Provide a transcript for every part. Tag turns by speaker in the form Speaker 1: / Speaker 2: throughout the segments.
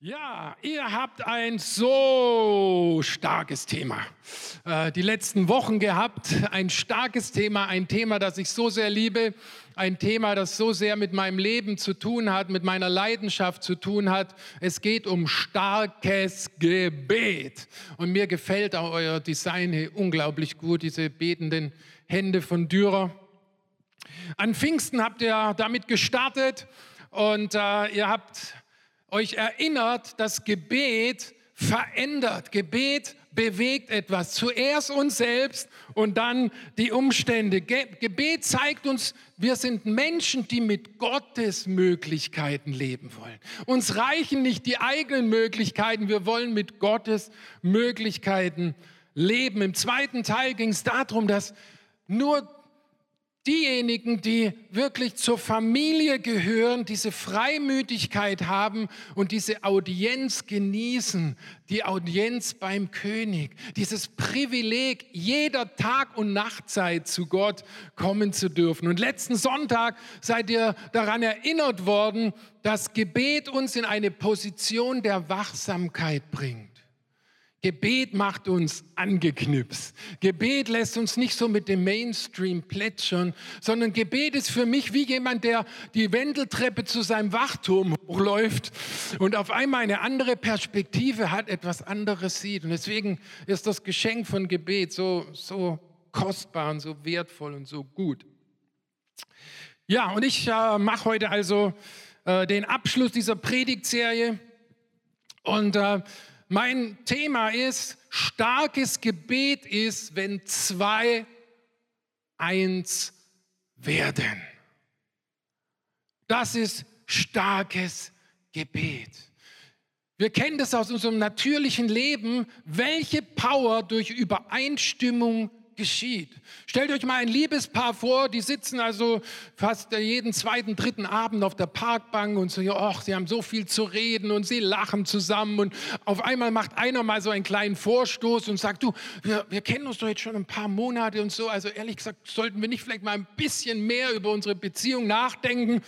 Speaker 1: Ja, ihr habt ein so starkes Thema. Äh, die letzten Wochen gehabt, ein starkes Thema, ein Thema, das ich so sehr liebe, ein Thema, das so sehr mit meinem Leben zu tun hat, mit meiner Leidenschaft zu tun hat. Es geht um starkes Gebet. Und mir gefällt auch euer Design unglaublich gut, diese betenden Hände von Dürer. An Pfingsten habt ihr damit gestartet und äh, ihr habt euch erinnert, dass Gebet verändert. Gebet bewegt etwas. Zuerst uns selbst und dann die Umstände. Gebet zeigt uns, wir sind Menschen, die mit Gottes Möglichkeiten leben wollen. Uns reichen nicht die eigenen Möglichkeiten, wir wollen mit Gottes Möglichkeiten leben. Im zweiten Teil ging es darum, dass nur diejenigen, die wirklich zur Familie gehören, diese Freimütigkeit haben und diese Audienz genießen, die Audienz beim König, dieses Privileg, jeder Tag und Nachtzeit zu Gott kommen zu dürfen. Und letzten Sonntag seid ihr daran erinnert worden, dass Gebet uns in eine Position der Wachsamkeit bringt. Gebet macht uns angeknipst. Gebet lässt uns nicht so mit dem Mainstream plätschern, sondern Gebet ist für mich wie jemand, der die Wendeltreppe zu seinem Wachturm hochläuft und auf einmal eine andere Perspektive hat, etwas anderes sieht. Und deswegen ist das Geschenk von Gebet so, so kostbar und so wertvoll und so gut. Ja, und ich äh, mache heute also äh, den Abschluss dieser Predigtserie und äh, mein Thema ist, starkes Gebet ist, wenn zwei eins werden. Das ist starkes Gebet. Wir kennen das aus unserem natürlichen Leben, welche Power durch Übereinstimmung geschieht. Stellt euch mal ein Liebespaar vor, die sitzen also fast jeden zweiten, dritten Abend auf der Parkbank und so, ach, sie haben so viel zu reden und sie lachen zusammen und auf einmal macht einer mal so einen kleinen Vorstoß und sagt, du, wir, wir kennen uns doch jetzt schon ein paar Monate und so, also ehrlich gesagt, sollten wir nicht vielleicht mal ein bisschen mehr über unsere Beziehung nachdenken,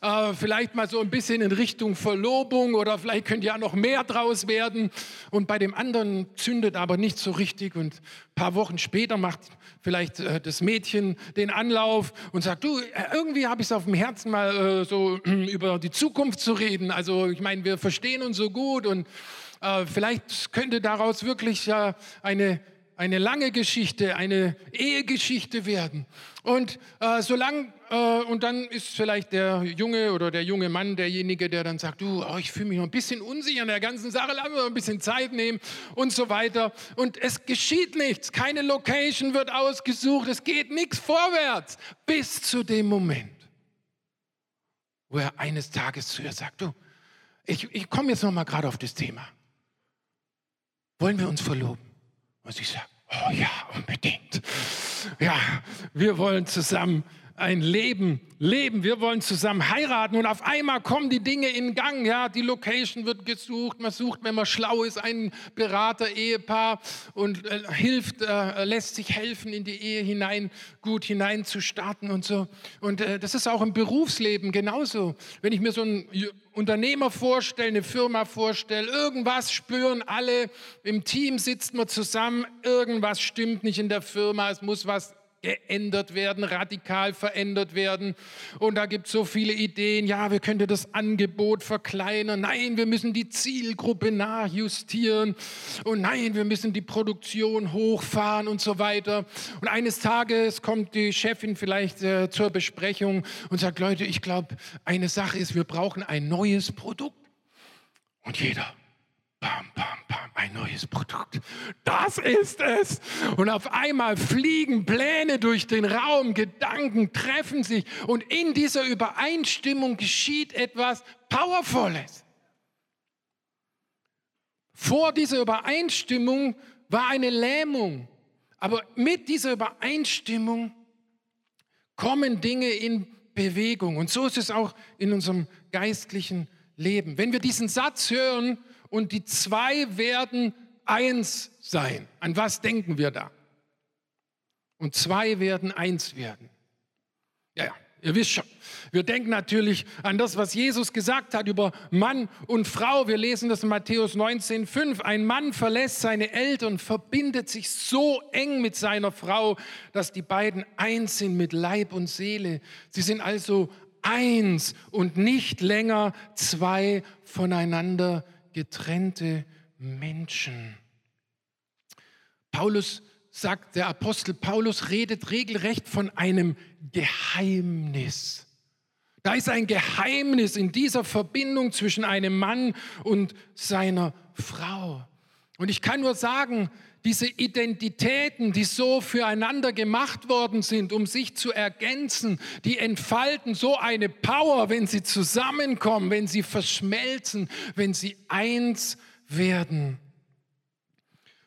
Speaker 1: äh, vielleicht mal so ein bisschen in Richtung Verlobung oder vielleicht könnte ja noch mehr draus werden. Und bei dem anderen zündet aber nicht so richtig und ein paar Wochen später macht vielleicht äh, das Mädchen den Anlauf und sagt, du, äh, irgendwie habe ich es auf dem Herzen, mal äh, so über die Zukunft zu reden. Also ich meine, wir verstehen uns so gut und äh, vielleicht könnte daraus wirklich eine eine lange Geschichte, eine Ehegeschichte werden. Und äh, solange äh, und dann ist vielleicht der Junge oder der junge Mann derjenige, der dann sagt, du, oh, ich fühle mich noch ein bisschen unsicher in der ganzen Sache, lass mir ein bisschen Zeit nehmen und so weiter. Und es geschieht nichts, keine Location wird ausgesucht, es geht nichts vorwärts bis zu dem Moment, wo er eines Tages zu ihr sagt, du, ich, ich komme jetzt noch mal gerade auf das Thema. Wollen wir uns verloben? Und sie sagt, oh ja, unbedingt. Ja, wir wollen zusammen ein Leben leben. Wir wollen zusammen heiraten und auf einmal kommen die Dinge in Gang. Ja, die Location wird gesucht. Man sucht, wenn man schlau ist, einen Berater, Ehepaar und äh, hilft, äh, lässt sich helfen, in die Ehe hinein, gut hinein zu starten und so. Und äh, das ist auch im Berufsleben genauso. Wenn ich mir so einen Unternehmer vorstelle, eine Firma vorstelle, irgendwas spüren alle, im Team sitzt man zusammen, irgendwas stimmt nicht in der Firma, es muss was geändert werden, radikal verändert werden. Und da gibt es so viele Ideen, ja, wir könnten das Angebot verkleinern. Nein, wir müssen die Zielgruppe nachjustieren. Und nein, wir müssen die Produktion hochfahren und so weiter. Und eines Tages kommt die Chefin vielleicht äh, zur Besprechung und sagt, Leute, ich glaube, eine Sache ist, wir brauchen ein neues Produkt. Und jeder, bam, bam, bam, ein neues Produkt. Das ist es. Und auf einmal fliegen Pläne durch den Raum, Gedanken treffen sich und in dieser Übereinstimmung geschieht etwas Powervolles. Vor dieser Übereinstimmung war eine Lähmung, aber mit dieser Übereinstimmung kommen Dinge in Bewegung. Und so ist es auch in unserem geistlichen Leben. Wenn wir diesen Satz hören, und die zwei werden eins sein. An was denken wir da? Und zwei werden eins werden. Ja, Ihr wisst schon, wir denken natürlich an das, was Jesus gesagt hat über Mann und Frau. Wir lesen das in Matthäus 19,5. Ein Mann verlässt seine Eltern, verbindet sich so eng mit seiner Frau, dass die beiden eins sind mit Leib und Seele. Sie sind also eins und nicht länger zwei voneinander getrennte Menschen. Paulus sagt, der Apostel Paulus redet regelrecht von einem Geheimnis. Da ist ein Geheimnis in dieser Verbindung zwischen einem Mann und seiner Frau. Und ich kann nur sagen, diese Identitäten, die so füreinander gemacht worden sind, um sich zu ergänzen, die entfalten so eine Power, wenn sie zusammenkommen, wenn sie verschmelzen, wenn sie eins werden.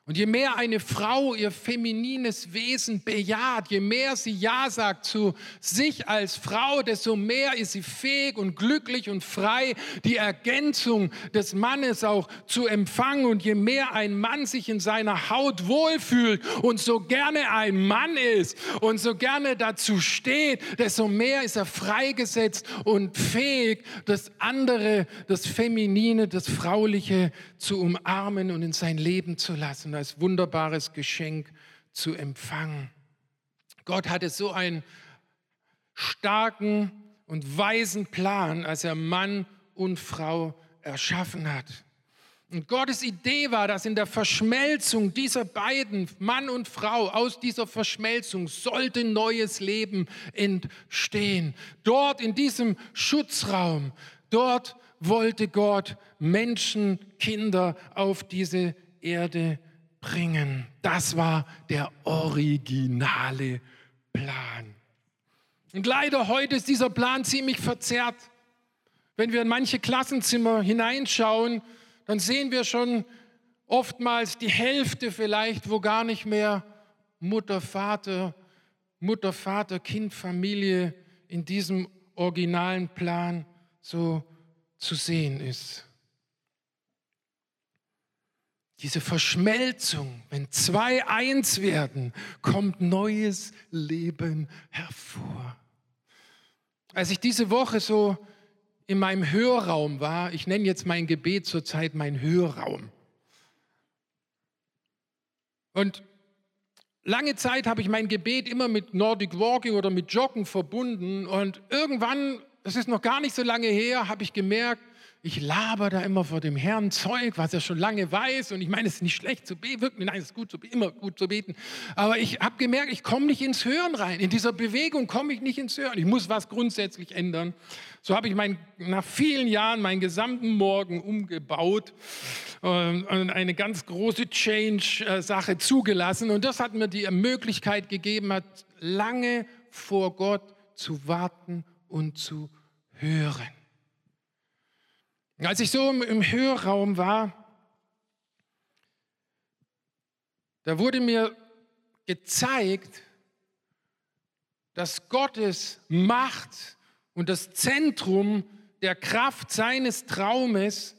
Speaker 1: Und je mehr eine Frau ihr feminines Wesen bejaht, je mehr sie Ja sagt zu sich als Frau, desto mehr ist sie fähig und glücklich und frei, die Ergänzung des Mannes auch zu empfangen. Und je mehr ein Mann sich in seiner Haut wohlfühlt und so gerne ein Mann ist und so gerne dazu steht, desto mehr ist er freigesetzt und fähig, das andere, das Feminine, das Frauliche zu umarmen und in sein Leben zu lassen als wunderbares Geschenk zu empfangen. Gott hatte so einen starken und weisen Plan, als er Mann und Frau erschaffen hat. Und Gottes Idee war, dass in der Verschmelzung dieser beiden, Mann und Frau, aus dieser Verschmelzung sollte neues Leben entstehen. Dort in diesem Schutzraum, dort wollte Gott Menschen, Kinder auf diese Erde bringen. Das war der originale Plan. Und leider heute ist dieser Plan ziemlich verzerrt. Wenn wir in manche Klassenzimmer hineinschauen, dann sehen wir schon oftmals die Hälfte vielleicht, wo gar nicht mehr Mutter, Vater, Mutter, Vater, Kind, Familie in diesem originalen Plan so zu sehen ist. Diese Verschmelzung, wenn zwei eins werden, kommt neues Leben hervor. Als ich diese Woche so in meinem Hörraum war, ich nenne jetzt mein Gebet zurzeit mein Hörraum. Und lange Zeit habe ich mein Gebet immer mit Nordic Walking oder mit Joggen verbunden. Und irgendwann, das ist noch gar nicht so lange her, habe ich gemerkt, ich laber da immer vor dem Herrn Zeug, was er schon lange weiß. Und ich meine, es ist nicht schlecht zu beten, nein, es ist gut zu, immer gut zu beten. Aber ich habe gemerkt, ich komme nicht ins Hören rein. In dieser Bewegung komme ich nicht ins Hören. Ich muss was grundsätzlich ändern. So habe ich mein, nach vielen Jahren meinen gesamten Morgen umgebaut ähm, und eine ganz große Change-Sache zugelassen. Und das hat mir die Möglichkeit gegeben, hat lange vor Gott zu warten und zu hören. Als ich so im Hörraum war, da wurde mir gezeigt, dass Gottes Macht und das Zentrum der Kraft seines Traumes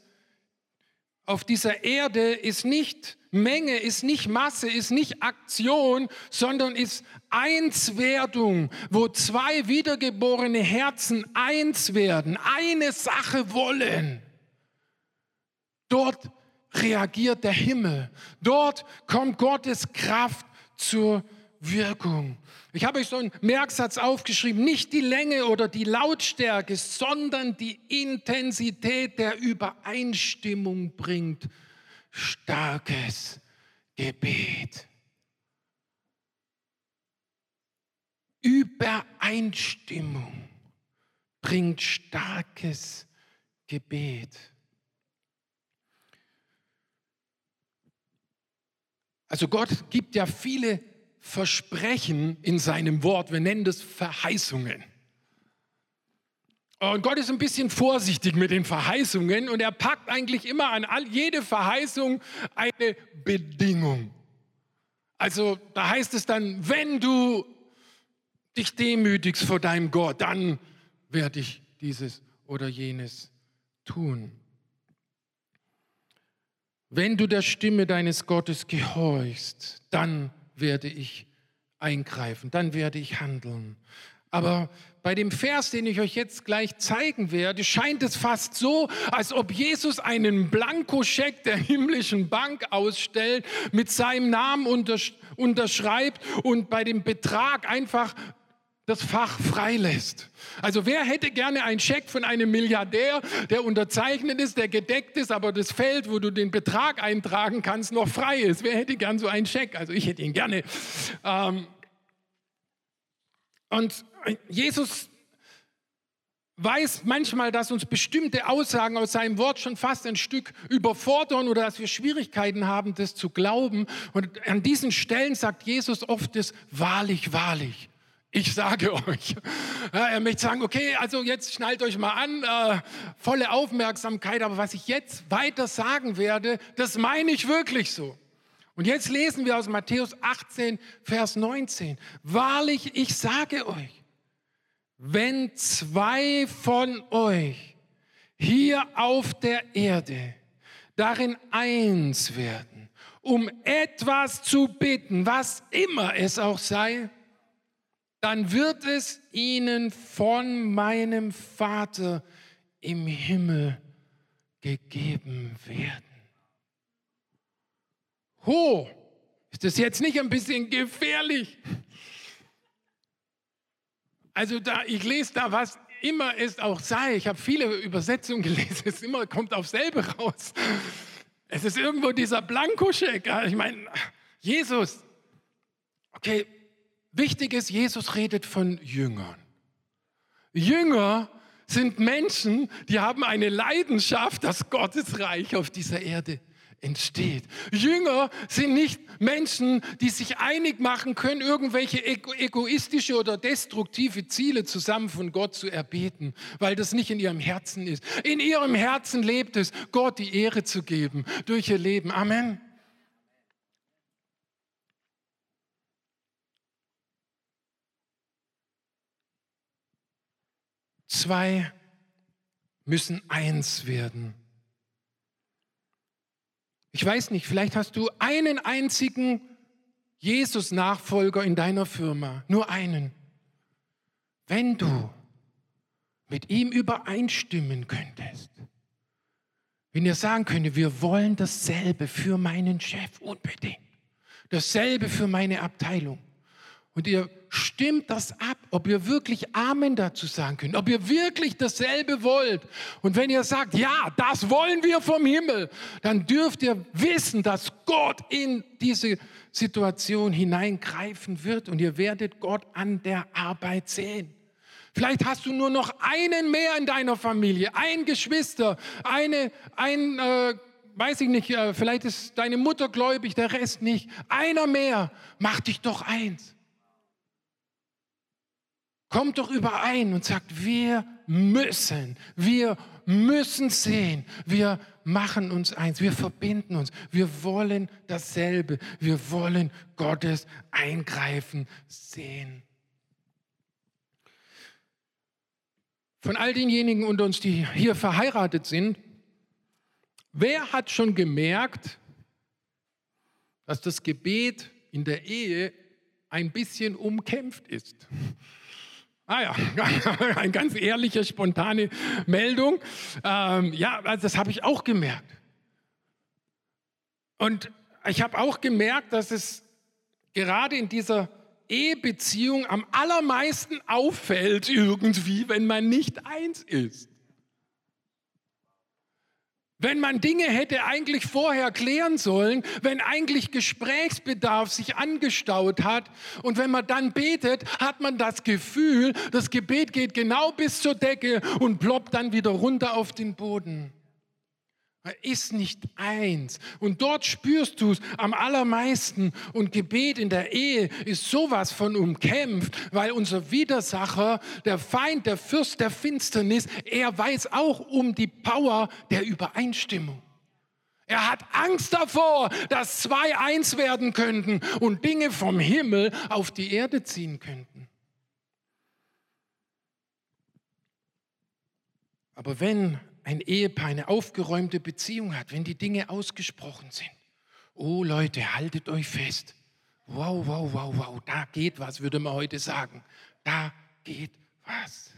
Speaker 1: auf dieser Erde ist nicht Menge, ist nicht Masse, ist nicht Aktion, sondern ist Einswerdung, wo zwei wiedergeborene Herzen eins werden, eine Sache wollen. Dort reagiert der Himmel. Dort kommt Gottes Kraft zur Wirkung. Ich habe euch so einen Merksatz aufgeschrieben, nicht die Länge oder die Lautstärke, sondern die Intensität der Übereinstimmung bringt starkes Gebet. Übereinstimmung bringt starkes Gebet. Also Gott gibt ja viele Versprechen in seinem Wort. Wir nennen das Verheißungen. Und Gott ist ein bisschen vorsichtig mit den Verheißungen und er packt eigentlich immer an jede Verheißung eine Bedingung. Also da heißt es dann, wenn du dich demütigst vor deinem Gott, dann werde ich dieses oder jenes tun. Wenn du der Stimme deines Gottes gehorchst, dann werde ich eingreifen, dann werde ich handeln. Aber bei dem Vers, den ich euch jetzt gleich zeigen werde, scheint es fast so, als ob Jesus einen Blankoscheck der himmlischen Bank ausstellt, mit seinem Namen unterschreibt und bei dem Betrag einfach das Fach freilässt. Also wer hätte gerne einen Scheck von einem Milliardär, der unterzeichnet ist, der gedeckt ist, aber das Feld, wo du den Betrag eintragen kannst, noch frei ist? Wer hätte gern so einen Scheck? Also ich hätte ihn gerne. Ähm und Jesus weiß manchmal, dass uns bestimmte Aussagen aus seinem Wort schon fast ein Stück überfordern oder dass wir Schwierigkeiten haben, das zu glauben. Und an diesen Stellen sagt Jesus oft das wahrlich, wahrlich. Ich sage euch. Er möchte sagen, okay, also jetzt schnallt euch mal an, äh, volle Aufmerksamkeit, aber was ich jetzt weiter sagen werde, das meine ich wirklich so. Und jetzt lesen wir aus Matthäus 18, Vers 19. Wahrlich, ich sage euch, wenn zwei von euch hier auf der Erde darin eins werden, um etwas zu bitten, was immer es auch sei, dann wird es ihnen von meinem Vater im Himmel gegeben werden. Ho, ist das jetzt nicht ein bisschen gefährlich? Also da, ich lese da, was immer es auch sei. Ich habe viele Übersetzungen gelesen, es immer kommt auf selbe raus. Es ist irgendwo dieser Blankoscheck. Ich meine, Jesus, okay, Wichtig ist, Jesus redet von Jüngern. Jünger sind Menschen, die haben eine Leidenschaft, dass Gottes Reich auf dieser Erde entsteht. Jünger sind nicht Menschen, die sich einig machen können, irgendwelche egoistische oder destruktive Ziele zusammen von Gott zu erbeten, weil das nicht in ihrem Herzen ist. In ihrem Herzen lebt es, Gott die Ehre zu geben durch ihr Leben. Amen. Zwei müssen eins werden. Ich weiß nicht, vielleicht hast du einen einzigen Jesus-Nachfolger in deiner Firma, nur einen. Wenn du mit ihm übereinstimmen könntest, wenn ihr sagen könntet, wir wollen dasselbe für meinen Chef unbedingt, dasselbe für meine Abteilung, und ihr stimmt das ab, ob ihr wirklich Amen dazu sagen könnt, ob ihr wirklich dasselbe wollt. Und wenn ihr sagt, ja, das wollen wir vom Himmel, dann dürft ihr wissen, dass Gott in diese Situation hineingreifen wird und ihr werdet Gott an der Arbeit sehen. Vielleicht hast du nur noch einen mehr in deiner Familie, ein Geschwister, eine, ein, äh, weiß ich nicht, äh, vielleicht ist deine Mutter gläubig, der Rest nicht. Einer mehr, mach dich doch eins. Kommt doch überein und sagt, wir müssen, wir müssen sehen, wir machen uns eins, wir verbinden uns, wir wollen dasselbe, wir wollen Gottes Eingreifen sehen. Von all denjenigen unter uns, die hier verheiratet sind, wer hat schon gemerkt, dass das Gebet in der Ehe ein bisschen umkämpft ist? Ah ja, eine ganz ehrliche, spontane Meldung. Ähm, ja, also das habe ich auch gemerkt. Und ich habe auch gemerkt, dass es gerade in dieser Ehebeziehung am allermeisten auffällt irgendwie, wenn man nicht eins ist. Wenn man Dinge hätte eigentlich vorher klären sollen, wenn eigentlich Gesprächsbedarf sich angestaut hat und wenn man dann betet, hat man das Gefühl, das Gebet geht genau bis zur Decke und ploppt dann wieder runter auf den Boden. Er ist nicht eins. Und dort spürst du es am allermeisten. Und Gebet in der Ehe ist sowas von umkämpft, weil unser Widersacher, der Feind, der Fürst der Finsternis, er weiß auch um die Power der Übereinstimmung. Er hat Angst davor, dass zwei eins werden könnten und Dinge vom Himmel auf die Erde ziehen könnten. Aber wenn ein Ehepaar eine aufgeräumte Beziehung hat, wenn die Dinge ausgesprochen sind. Oh Leute, haltet euch fest. Wow, wow, wow, wow, da geht was, würde man heute sagen. Da geht was.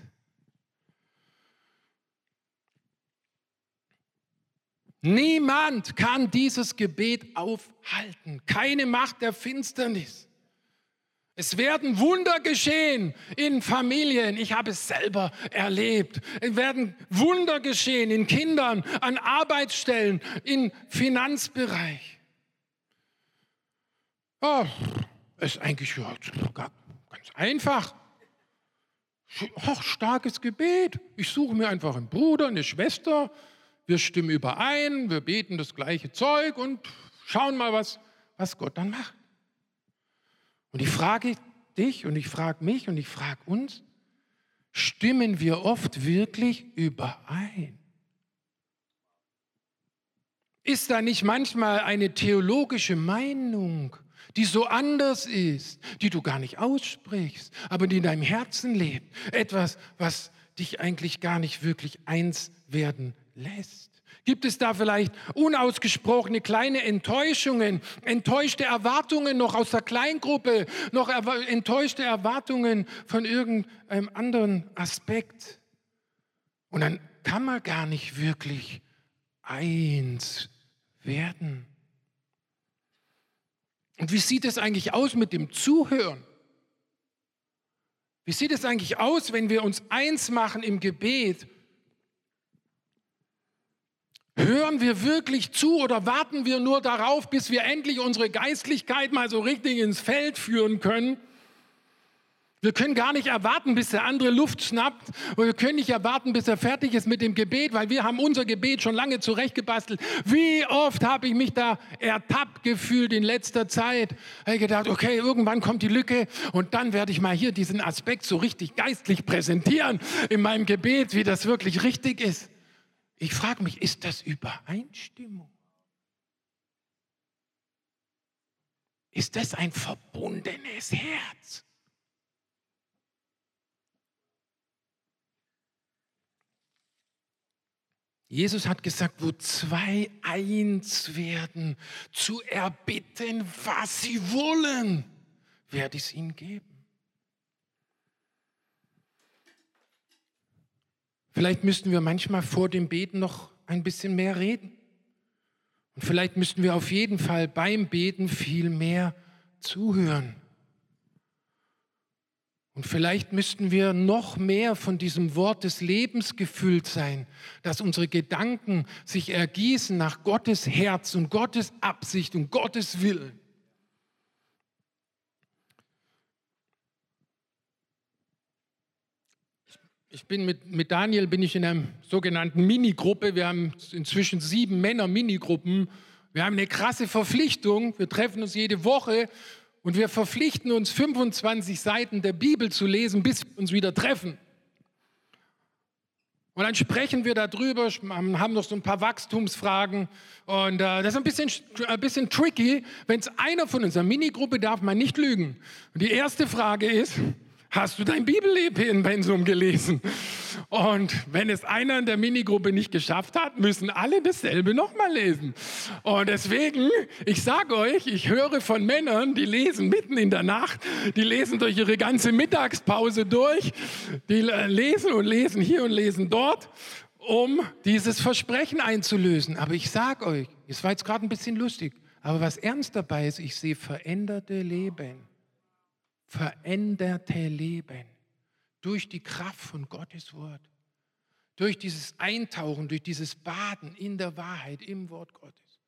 Speaker 1: Niemand kann dieses Gebet aufhalten. Keine Macht der Finsternis. Es werden Wunder geschehen in Familien. Ich habe es selber erlebt. Es werden Wunder geschehen in Kindern, an Arbeitsstellen, im Finanzbereich. Oh, ist eigentlich ja, ganz einfach. Ach, starkes Gebet. Ich suche mir einfach einen Bruder, eine Schwester. Wir stimmen überein, wir beten das gleiche Zeug und schauen mal, was, was Gott dann macht. Und ich frage dich und ich frage mich und ich frage uns, stimmen wir oft wirklich überein? Ist da nicht manchmal eine theologische Meinung, die so anders ist, die du gar nicht aussprichst, aber die in deinem Herzen lebt? Etwas, was dich eigentlich gar nicht wirklich eins werden lässt? Gibt es da vielleicht unausgesprochene kleine Enttäuschungen, enttäuschte Erwartungen noch aus der Kleingruppe, noch enttäuschte Erwartungen von irgendeinem anderen Aspekt? Und dann kann man gar nicht wirklich eins werden. Und wie sieht es eigentlich aus mit dem Zuhören? Wie sieht es eigentlich aus, wenn wir uns eins machen im Gebet Hören wir wirklich zu oder warten wir nur darauf, bis wir endlich unsere Geistlichkeit mal so richtig ins Feld führen können? Wir können gar nicht erwarten, bis der andere Luft schnappt. Und wir können nicht erwarten, bis er fertig ist mit dem Gebet, weil wir haben unser Gebet schon lange zurechtgebastelt. Wie oft habe ich mich da ertappt gefühlt in letzter Zeit. Habe gedacht, okay, irgendwann kommt die Lücke und dann werde ich mal hier diesen Aspekt so richtig geistlich präsentieren in meinem Gebet, wie das wirklich richtig ist. Ich frage mich, ist das Übereinstimmung? Ist das ein verbundenes Herz? Jesus hat gesagt, wo zwei eins werden, zu erbitten, was sie wollen, werde ich es ihnen geben. Vielleicht müssten wir manchmal vor dem Beten noch ein bisschen mehr reden. Und vielleicht müssten wir auf jeden Fall beim Beten viel mehr zuhören. Und vielleicht müssten wir noch mehr von diesem Wort des Lebens gefüllt sein, dass unsere Gedanken sich ergießen nach Gottes Herz und Gottes Absicht und Gottes Willen. Ich bin mit, mit Daniel bin ich in einer sogenannten Minigruppe. Wir haben inzwischen sieben Männer Minigruppen. Wir haben eine krasse Verpflichtung. Wir treffen uns jede Woche und wir verpflichten uns 25 Seiten der Bibel zu lesen, bis wir uns wieder treffen. Und dann sprechen wir darüber, haben noch so ein paar Wachstumsfragen. Und äh, das ist ein bisschen, ein bisschen tricky. Wenn es einer von unserer Minigruppe darf man nicht lügen. Und die erste Frage ist, Hast du dein Bibelleben-Pensum gelesen? Und wenn es einer in der Minigruppe nicht geschafft hat, müssen alle dasselbe nochmal lesen. Und deswegen, ich sage euch, ich höre von Männern, die lesen mitten in der Nacht, die lesen durch ihre ganze Mittagspause durch, die lesen und lesen hier und lesen dort, um dieses Versprechen einzulösen. Aber ich sage euch, es war jetzt gerade ein bisschen lustig, aber was ernst dabei ist, ich sehe veränderte Leben veränderte Leben durch die Kraft von Gottes Wort, durch dieses Eintauchen, durch dieses Baden in der Wahrheit, im Wort Gottes.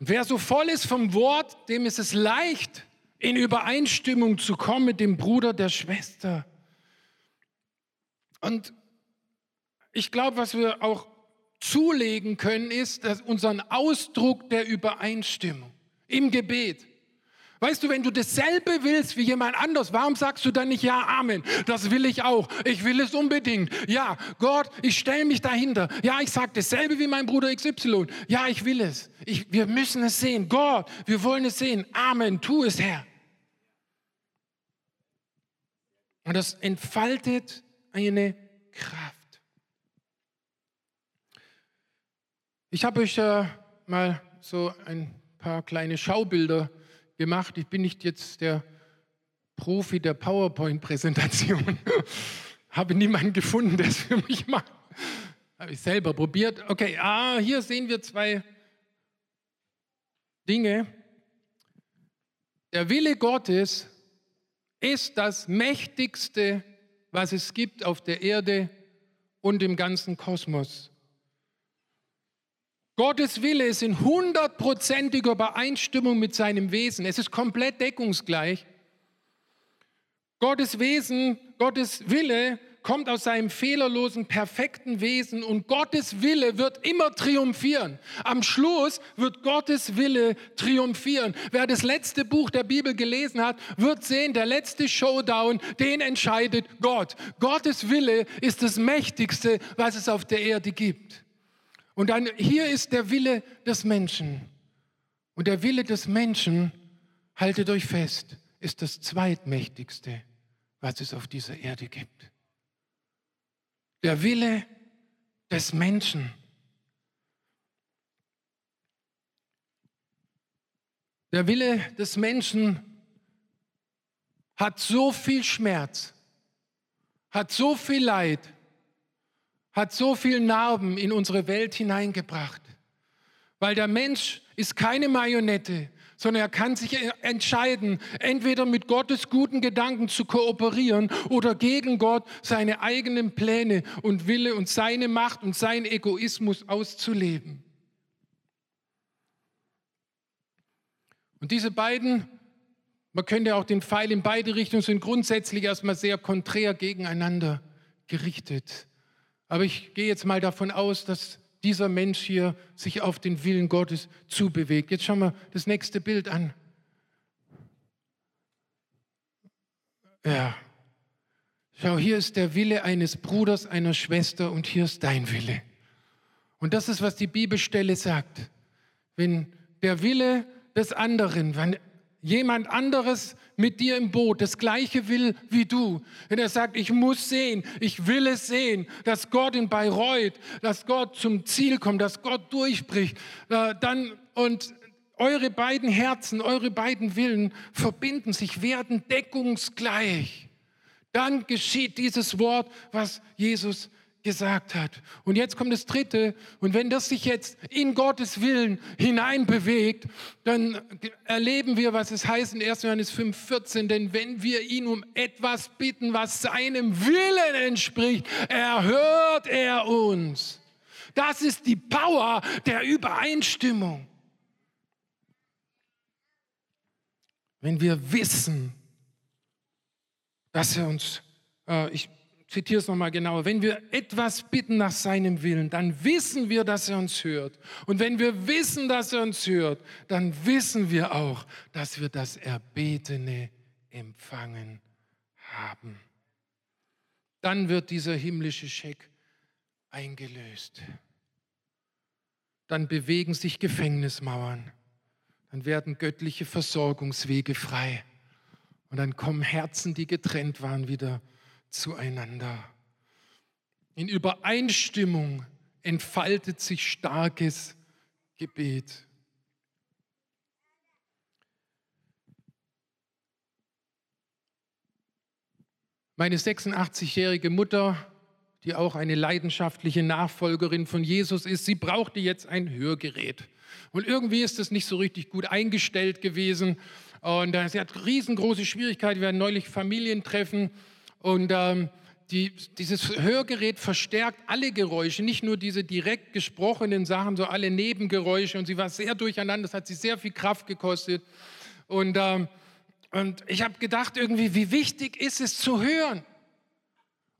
Speaker 1: Und wer so voll ist vom Wort, dem ist es leicht, in Übereinstimmung zu kommen mit dem Bruder der Schwester. Und ich glaube, was wir auch zulegen können, ist dass unseren Ausdruck der Übereinstimmung im Gebet. Weißt du, wenn du dasselbe willst wie jemand anders, warum sagst du dann nicht ja, Amen? Das will ich auch. Ich will es unbedingt. Ja, Gott, ich stelle mich dahinter. Ja, ich sage dasselbe wie mein Bruder XY. Ja, ich will es. Ich, wir müssen es sehen. Gott, wir wollen es sehen. Amen. Tu es, Herr. Und das entfaltet eine Kraft. Ich habe euch äh, mal so ein paar kleine Schaubilder gemacht. Ich bin nicht jetzt der Profi der PowerPoint-Präsentation. Habe niemanden gefunden, der es für mich macht. Habe ich selber probiert. Okay, ah, hier sehen wir zwei Dinge. Der Wille Gottes ist das mächtigste, was es gibt auf der Erde und im ganzen Kosmos. Gottes Wille ist in hundertprozentiger Übereinstimmung mit seinem Wesen. Es ist komplett deckungsgleich. Gottes Wesen, Gottes Wille kommt aus seinem fehlerlosen, perfekten Wesen und Gottes Wille wird immer triumphieren. Am Schluss wird Gottes Wille triumphieren. Wer das letzte Buch der Bibel gelesen hat, wird sehen, der letzte Showdown, den entscheidet Gott. Gottes Wille ist das Mächtigste, was es auf der Erde gibt. Und dann hier ist der Wille des Menschen. Und der Wille des Menschen, haltet euch fest, ist das zweitmächtigste, was es auf dieser Erde gibt. Der Wille des Menschen. Der Wille des Menschen hat so viel Schmerz, hat so viel Leid, hat so viel Narben in unsere Welt hineingebracht. Weil der Mensch ist keine Marionette, sondern er kann sich entscheiden, entweder mit Gottes guten Gedanken zu kooperieren oder gegen Gott seine eigenen Pläne und Wille und seine Macht und seinen Egoismus auszuleben. Und diese beiden, man könnte auch den Pfeil in beide Richtungen, sind grundsätzlich erstmal sehr konträr gegeneinander gerichtet. Aber ich gehe jetzt mal davon aus, dass dieser Mensch hier sich auf den Willen Gottes zubewegt. Jetzt schauen wir das nächste Bild an. Ja. Schau, hier ist der Wille eines Bruders, einer Schwester und hier ist dein Wille. Und das ist, was die Bibelstelle sagt. Wenn der Wille des anderen, wenn jemand anderes mit dir im Boot das gleiche will wie du. Wenn er sagt, ich muss sehen, ich will es sehen, dass Gott in Bayreuth, dass Gott zum Ziel kommt, dass Gott durchbricht, äh, dann und eure beiden Herzen, eure beiden Willen verbinden sich, werden deckungsgleich. Dann geschieht dieses Wort, was Jesus gesagt hat. Und jetzt kommt das Dritte. Und wenn das sich jetzt in Gottes Willen hineinbewegt, dann erleben wir, was es heißt in 1. Johannes 5, 14. Denn wenn wir ihn um etwas bitten, was seinem Willen entspricht, erhört er uns. Das ist die Power der Übereinstimmung. Wenn wir wissen, dass er uns, äh, ich zitiere es nochmal genauer, wenn wir etwas bitten nach seinem Willen, dann wissen wir, dass er uns hört. Und wenn wir wissen, dass er uns hört, dann wissen wir auch, dass wir das Erbetene empfangen haben. Dann wird dieser himmlische Scheck eingelöst. Dann bewegen sich Gefängnismauern. Dann werden göttliche Versorgungswege frei. Und dann kommen Herzen, die getrennt waren, wieder zueinander. In Übereinstimmung entfaltet sich starkes Gebet. Meine 86-jährige Mutter, die auch eine leidenschaftliche Nachfolgerin von Jesus ist, sie brauchte jetzt ein Hörgerät. Und irgendwie ist es nicht so richtig gut eingestellt gewesen. Und äh, sie hat riesengroße Schwierigkeiten. Wir hatten neulich Familientreffen und ähm, die, dieses Hörgerät verstärkt alle Geräusche, nicht nur diese direkt gesprochenen Sachen, so alle Nebengeräusche. Und sie war sehr durcheinander, das hat sie sehr viel Kraft gekostet. Und, ähm, und ich habe gedacht, irgendwie, wie wichtig ist es zu hören?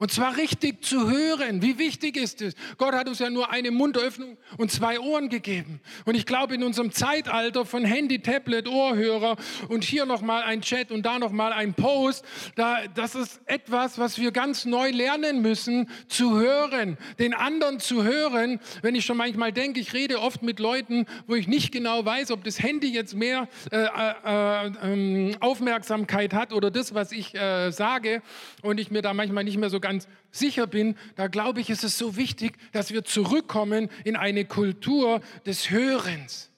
Speaker 1: Und zwar richtig zu hören. Wie wichtig ist es? Gott hat uns ja nur eine Mundöffnung und zwei Ohren gegeben. Und ich glaube, in unserem Zeitalter von Handy, Tablet, Ohrhörer und hier nochmal ein Chat und da nochmal ein Post, da, das ist etwas, was wir ganz neu lernen müssen, zu hören, den anderen zu hören. Wenn ich schon manchmal denke, ich rede oft mit Leuten, wo ich nicht genau weiß, ob das Handy jetzt mehr äh, äh, äh, Aufmerksamkeit hat oder das, was ich äh, sage und ich mir da manchmal nicht mehr so ganz ganz sicher bin, da glaube ich, ist es so wichtig, dass wir zurückkommen in eine Kultur des Hörens.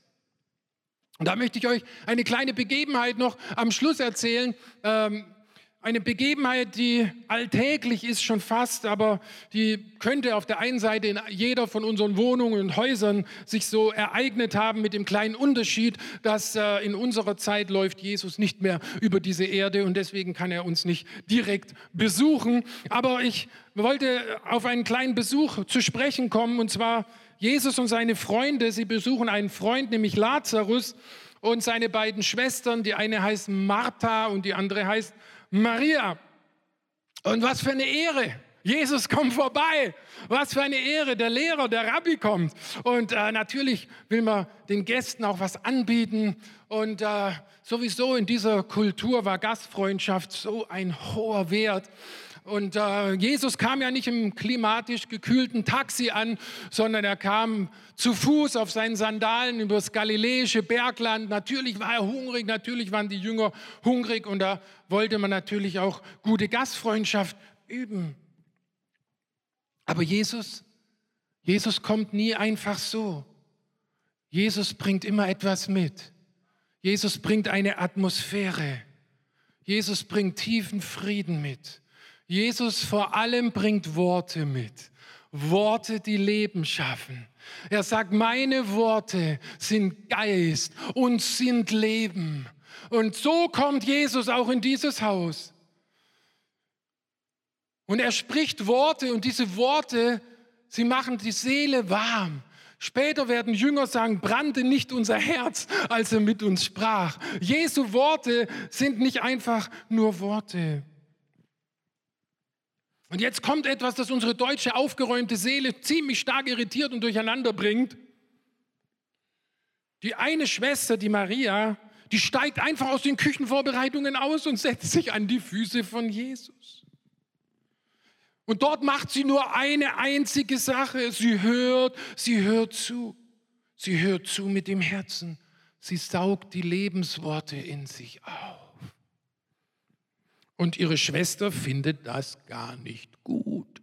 Speaker 1: Und da möchte ich euch eine kleine Begebenheit noch am Schluss erzählen. Ähm, eine Begebenheit, die alltäglich ist schon fast, aber die könnte auf der einen Seite in jeder von unseren Wohnungen und Häusern sich so ereignet haben, mit dem kleinen Unterschied, dass äh, in unserer Zeit läuft Jesus nicht mehr über diese Erde und deswegen kann er uns nicht direkt besuchen. Aber ich wollte auf einen kleinen Besuch zu sprechen kommen und zwar Jesus und seine Freunde. Sie besuchen einen Freund, nämlich Lazarus und seine beiden Schwestern. Die eine heißt Martha und die andere heißt Maria. Und was für eine Ehre. Jesus kommt vorbei. Was für eine Ehre. Der Lehrer, der Rabbi kommt. Und äh, natürlich will man den Gästen auch was anbieten. Und äh, sowieso in dieser Kultur war Gastfreundschaft so ein hoher Wert. Und äh, Jesus kam ja nicht im klimatisch gekühlten Taxi an, sondern er kam zu Fuß auf seinen Sandalen übers galiläische Bergland. Natürlich war er hungrig, natürlich waren die Jünger hungrig und da wollte man natürlich auch gute Gastfreundschaft üben. Aber Jesus, Jesus kommt nie einfach so. Jesus bringt immer etwas mit. Jesus bringt eine Atmosphäre. Jesus bringt tiefen Frieden mit. Jesus vor allem bringt Worte mit. Worte, die Leben schaffen. Er sagt, meine Worte sind Geist und sind Leben. Und so kommt Jesus auch in dieses Haus. Und er spricht Worte und diese Worte, sie machen die Seele warm. Später werden Jünger sagen, brannte nicht unser Herz, als er mit uns sprach. Jesu Worte sind nicht einfach nur Worte. Und jetzt kommt etwas, das unsere deutsche aufgeräumte Seele ziemlich stark irritiert und durcheinander bringt. Die eine Schwester, die Maria, die steigt einfach aus den Küchenvorbereitungen aus und setzt sich an die Füße von Jesus. Und dort macht sie nur eine einzige Sache. Sie hört, sie hört zu. Sie hört zu mit dem Herzen. Sie saugt die Lebensworte in sich auf. Und ihre Schwester findet das gar nicht gut.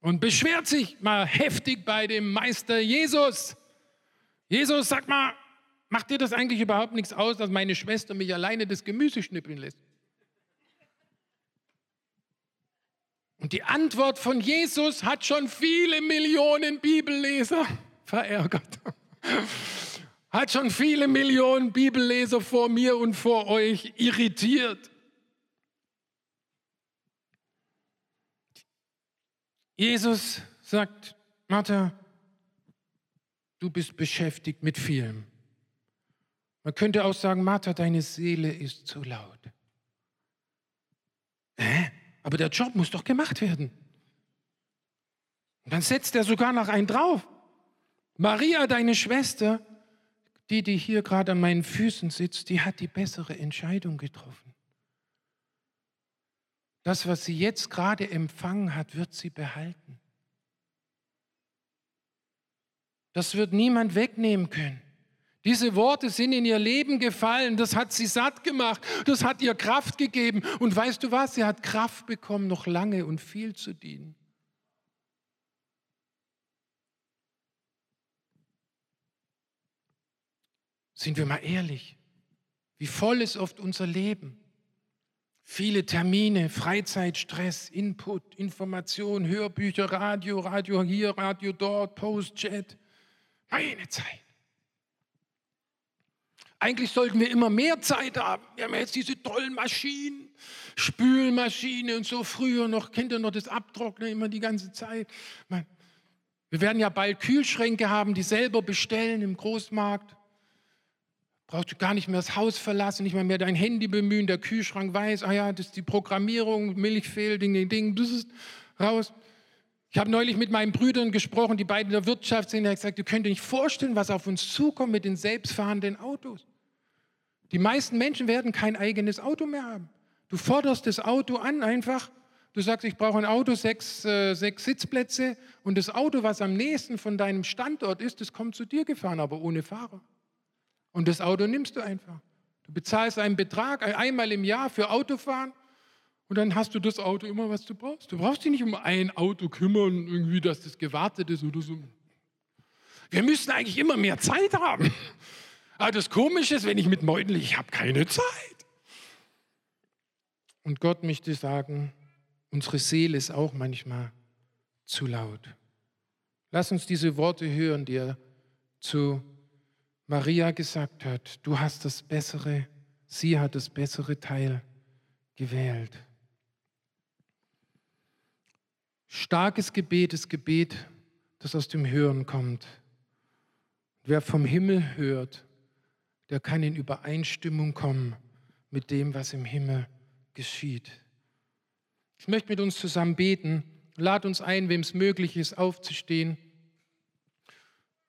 Speaker 1: Und beschwert sich mal heftig bei dem Meister Jesus. Jesus, sag mal, macht dir das eigentlich überhaupt nichts aus, dass meine Schwester mich alleine das Gemüse schnippeln lässt? Und die Antwort von Jesus hat schon viele Millionen Bibelleser verärgert. Hat schon viele Millionen Bibelleser vor mir und vor euch irritiert. Jesus sagt, Martha, du bist beschäftigt mit vielem. Man könnte auch sagen, Martha, deine Seele ist zu laut. Hä? Aber der Job muss doch gemacht werden. Und dann setzt er sogar noch einen drauf. Maria, deine Schwester, die, die hier gerade an meinen Füßen sitzt, die hat die bessere Entscheidung getroffen. Das, was sie jetzt gerade empfangen hat, wird sie behalten. Das wird niemand wegnehmen können. Diese Worte sind in ihr Leben gefallen, das hat sie satt gemacht, das hat ihr Kraft gegeben. Und weißt du was, sie hat Kraft bekommen, noch lange und viel zu dienen. Sind wir mal ehrlich, wie voll ist oft unser Leben? Viele Termine, Freizeitstress, Input, Information, Hörbücher, Radio, Radio hier, Radio dort, Post-Chat. Meine Zeit. Eigentlich sollten wir immer mehr Zeit haben. Wir haben jetzt diese tollen Maschinen, Spülmaschine und so. Früher noch, kennt ihr noch das Abtrocknen immer die ganze Zeit? Wir werden ja bald Kühlschränke haben, die selber bestellen im Großmarkt. Brauchst du gar nicht mehr das Haus verlassen, nicht mal mehr dein Handy bemühen. Der Kühlschrank weiß, ah ja, das ist die Programmierung, Milch fehlt, Ding, Ding, Ding, das ist raus. Ich habe neulich mit meinen Brüdern gesprochen, die beiden in der Wirtschaft sind. Er hat gesagt, ihr könnt euch nicht vorstellen, was auf uns zukommt mit den selbstfahrenden Autos. Die meisten Menschen werden kein eigenes Auto mehr haben. Du forderst das Auto an einfach. Du sagst, ich brauche ein Auto, sechs, äh, sechs Sitzplätze. Und das Auto, was am nächsten von deinem Standort ist, das kommt zu dir gefahren, aber ohne Fahrer. Und das Auto nimmst du einfach. Du bezahlst einen Betrag einmal im Jahr für Autofahren und dann hast du das Auto immer, was du brauchst. Du brauchst dich nicht um ein Auto kümmern, irgendwie, dass das gewartet ist oder so. Wir müssen eigentlich immer mehr Zeit haben. Aber das Komische ist, wenn ich mit Meudel, ich habe keine Zeit. Und Gott möchte sagen, unsere Seele ist auch manchmal zu laut. Lass uns diese Worte hören, die er zu Maria gesagt hat. Du hast das bessere, sie hat das bessere Teil gewählt. Starkes Gebet ist Gebet, das aus dem Hören kommt. Wer vom Himmel hört, der kann in Übereinstimmung kommen mit dem, was im Himmel geschieht. Ich möchte mit uns zusammen beten. Lad uns ein, wem es möglich ist, aufzustehen.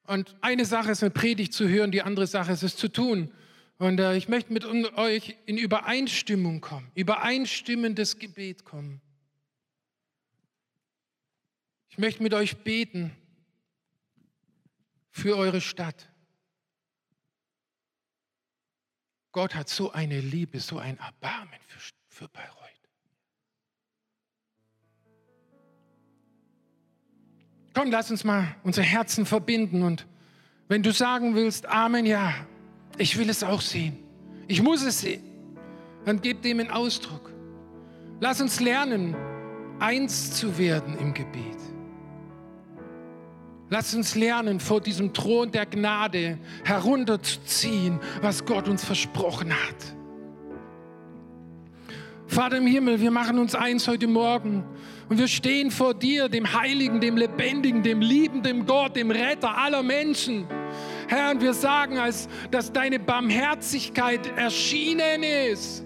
Speaker 1: Und eine Sache ist eine Predigt zu hören, die andere Sache ist es zu tun. Und äh, ich möchte mit euch in Übereinstimmung kommen, übereinstimmendes Gebet kommen. Ich möchte mit euch beten für eure Stadt. Gott hat so eine Liebe, so ein Erbarmen für, für Bayreuth. Komm, lass uns mal unsere Herzen verbinden und wenn du sagen willst, Amen, ja, ich will es auch sehen. Ich muss es sehen. Dann gib dem einen Ausdruck. Lass uns lernen, eins zu werden im Gebet. Lass uns lernen, vor diesem Thron der Gnade herunterzuziehen, was Gott uns versprochen hat. Vater im Himmel, wir machen uns eins heute Morgen und wir stehen vor dir, dem Heiligen, dem Lebendigen, dem Liebenden Gott, dem Retter aller Menschen. Herr, und wir sagen, als dass deine Barmherzigkeit erschienen ist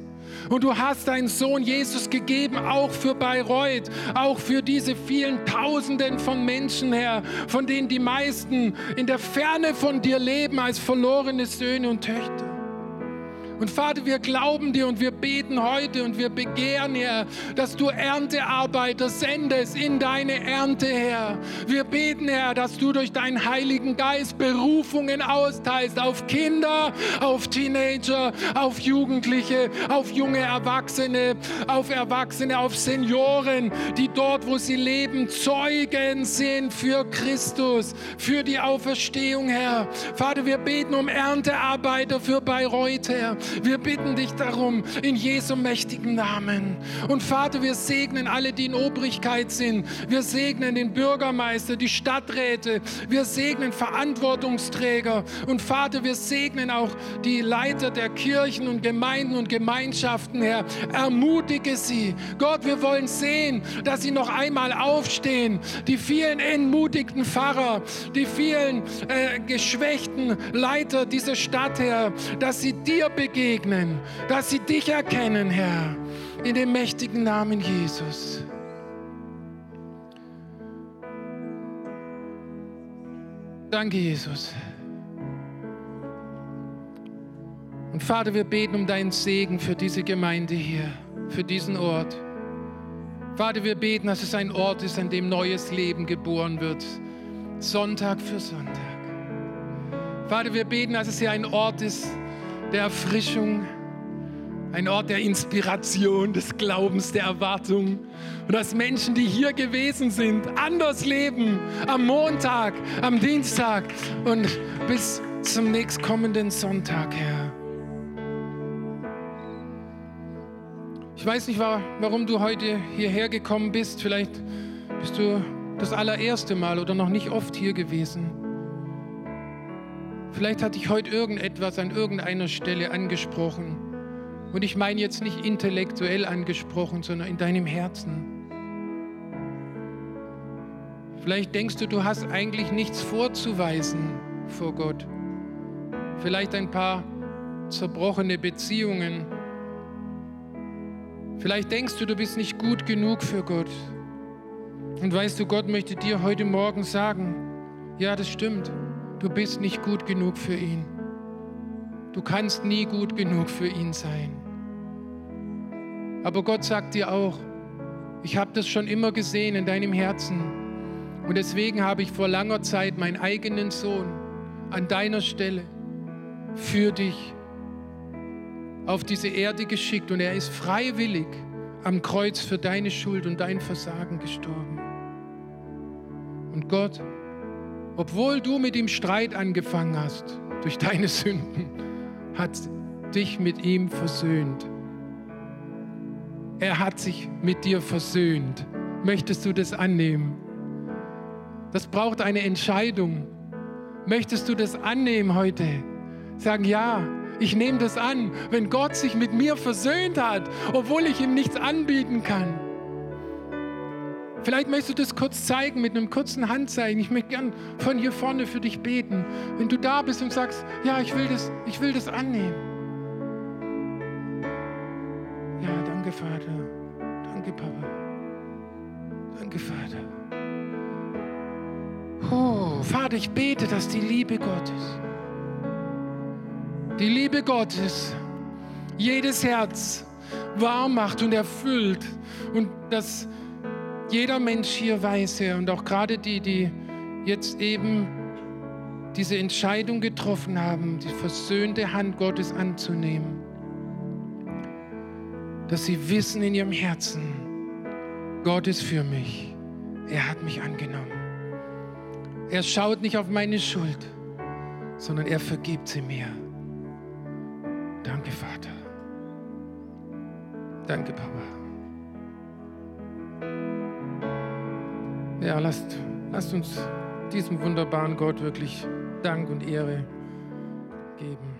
Speaker 1: und du hast deinen Sohn Jesus gegeben, auch für Bayreuth, auch für diese vielen Tausenden von Menschen, Herr, von denen die meisten in der Ferne von dir leben als verlorene Söhne und Töchter. Und Vater, wir glauben dir und wir beten heute und wir begehren, Herr, dass du Erntearbeiter sendest in deine Ernte, Herr. Wir beten, Herr, dass du durch deinen Heiligen Geist Berufungen austeilst auf Kinder, auf Teenager, auf Jugendliche, auf junge Erwachsene, auf Erwachsene, auf Senioren, die dort, wo sie leben, Zeugen sind für Christus, für die Auferstehung, Herr. Vater, wir beten um Erntearbeiter für Bayreuth, Herr. Wir bitten dich darum in Jesu mächtigen Namen. Und Vater, wir segnen alle, die in Obrigkeit sind. Wir segnen den Bürgermeister, die Stadträte. Wir segnen Verantwortungsträger. Und Vater, wir segnen auch die Leiter der Kirchen und Gemeinden und Gemeinschaften, Herr. Ermutige sie. Gott, wir wollen sehen, dass sie noch einmal aufstehen. Die vielen entmutigten Pfarrer, die vielen äh, geschwächten Leiter dieser Stadt, Herr, dass sie dir begegnen begegnen, dass sie dich erkennen, Herr, in dem mächtigen Namen Jesus. Danke, Jesus. Und Vater, wir beten um deinen Segen für diese Gemeinde hier, für diesen Ort. Vater, wir beten, dass es ein Ort ist, an dem neues Leben geboren wird, Sonntag für Sonntag. Vater, wir beten, dass es hier ein Ort ist, der Erfrischung, ein Ort der Inspiration, des Glaubens, der Erwartung. Und dass Menschen, die hier gewesen sind, anders leben am Montag, am Dienstag und bis zum nächstkommenden Sonntag, Herr. Ich weiß nicht, warum du heute hierher gekommen bist. Vielleicht bist du das allererste Mal oder noch nicht oft hier gewesen. Vielleicht hat dich heute irgendetwas an irgendeiner Stelle angesprochen. Und ich meine jetzt nicht intellektuell angesprochen, sondern in deinem Herzen. Vielleicht denkst du, du hast eigentlich nichts vorzuweisen vor Gott. Vielleicht ein paar zerbrochene Beziehungen. Vielleicht denkst du, du bist nicht gut genug für Gott. Und weißt du, Gott möchte dir heute Morgen sagen, ja, das stimmt. Du bist nicht gut genug für ihn. Du kannst nie gut genug für ihn sein. Aber Gott sagt dir auch, ich habe das schon immer gesehen in deinem Herzen. Und deswegen habe ich vor langer Zeit meinen eigenen Sohn an deiner Stelle für dich auf diese Erde geschickt. Und er ist freiwillig am Kreuz für deine Schuld und dein Versagen gestorben. Und Gott obwohl du mit ihm Streit angefangen hast durch deine Sünden, hat dich mit ihm versöhnt. er hat sich mit dir versöhnt. Möchtest du das annehmen? Das braucht eine Entscheidung. Möchtest du das annehmen heute? Sagen, ja, ich nehme das an, wenn Gott sich mit mir versöhnt hat, obwohl ich ihm nichts anbieten kann. Vielleicht möchtest du das kurz zeigen mit einem kurzen Handzeichen. Ich möchte gern von hier vorne für dich beten. Wenn du da bist und sagst, ja, ich will das, ich will das annehmen. Ja, danke, Vater. Danke, Papa. Danke, Vater. Oh, Vater, ich bete, dass die Liebe Gottes, die Liebe Gottes jedes Herz warm macht und erfüllt und dass jeder Mensch hier weiß, Herr, und auch gerade die, die jetzt eben diese Entscheidung getroffen haben, die versöhnte Hand Gottes anzunehmen, dass sie wissen in ihrem Herzen, Gott ist für mich. Er hat mich angenommen. Er schaut nicht auf meine Schuld, sondern er vergibt sie mir. Danke, Vater. Danke, Papa. Ja, lasst, lasst uns diesem wunderbaren Gott wirklich Dank und Ehre geben.